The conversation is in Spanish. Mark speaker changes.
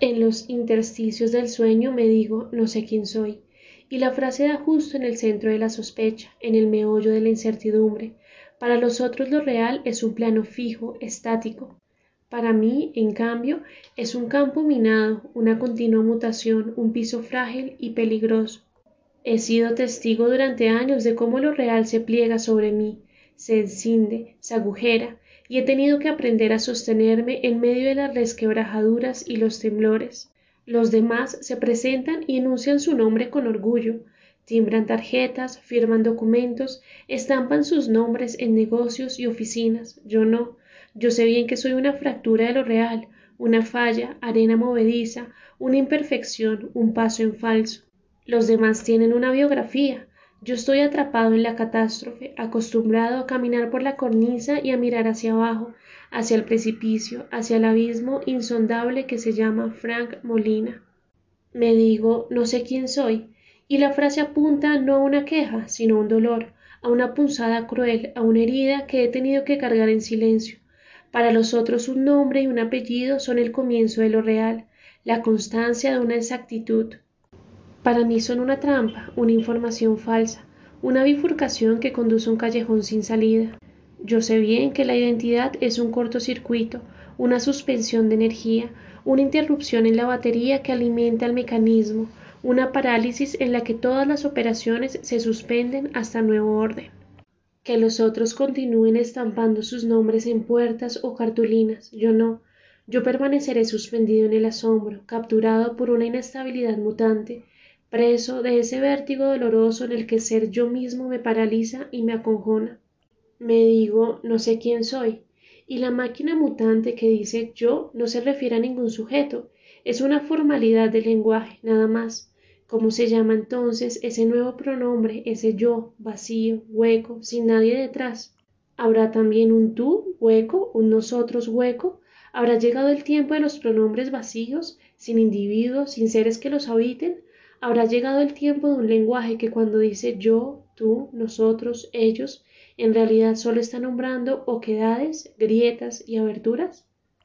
Speaker 1: En los intersticios del sueño me digo no sé quién soy, y la frase da justo en el centro de la sospecha, en el meollo de la incertidumbre. Para los otros lo real es un plano fijo, estático. Para mí, en cambio, es un campo minado, una continua mutación, un piso frágil y peligroso. He sido testigo durante años de cómo lo real se pliega sobre mí, se encinde, se agujera, y he tenido que aprender a sostenerme en medio de las resquebrajaduras y los temblores. Los demás se presentan y enuncian su nombre con orgullo, timbran tarjetas, firman documentos, estampan sus nombres en negocios y oficinas. Yo no. Yo sé bien que soy una fractura de lo real, una falla, arena movediza, una imperfección, un paso en falso. Los demás tienen una biografía, yo estoy atrapado en la catástrofe, acostumbrado a caminar por la cornisa y a mirar hacia abajo, hacia el precipicio, hacia el abismo insondable que se llama Frank Molina. Me digo, no sé quién soy, y la frase apunta no a una queja, sino a un dolor, a una punzada cruel, a una herida que he tenido que cargar en silencio. Para los otros un nombre y un apellido son el comienzo de lo real, la constancia de una exactitud, para mí son una trampa, una información falsa, una bifurcación que conduce a un callejón sin salida. Yo sé bien que la identidad es un cortocircuito, una suspensión de energía, una interrupción en la batería que alimenta el mecanismo, una parálisis en la que todas las operaciones se suspenden hasta nuevo orden. Que los otros continúen estampando sus nombres en puertas o cartulinas, yo no. Yo permaneceré suspendido en el asombro, capturado por una inestabilidad mutante, preso de ese vértigo doloroso en el que ser yo mismo me paraliza y me acongona. Me digo, no sé quién soy, y la máquina mutante que dice yo no se refiere a ningún sujeto, es una formalidad del lenguaje, nada más. ¿Cómo se llama entonces ese nuevo pronombre, ese yo, vacío, hueco, sin nadie detrás? ¿Habrá también un tú, hueco, un nosotros, hueco? ¿Habrá llegado el tiempo de los pronombres vacíos, sin individuos, sin seres que los habiten? Habrá llegado el tiempo de un lenguaje que cuando dice yo, tú, nosotros, ellos, en realidad solo está nombrando oquedades, grietas y aberturas?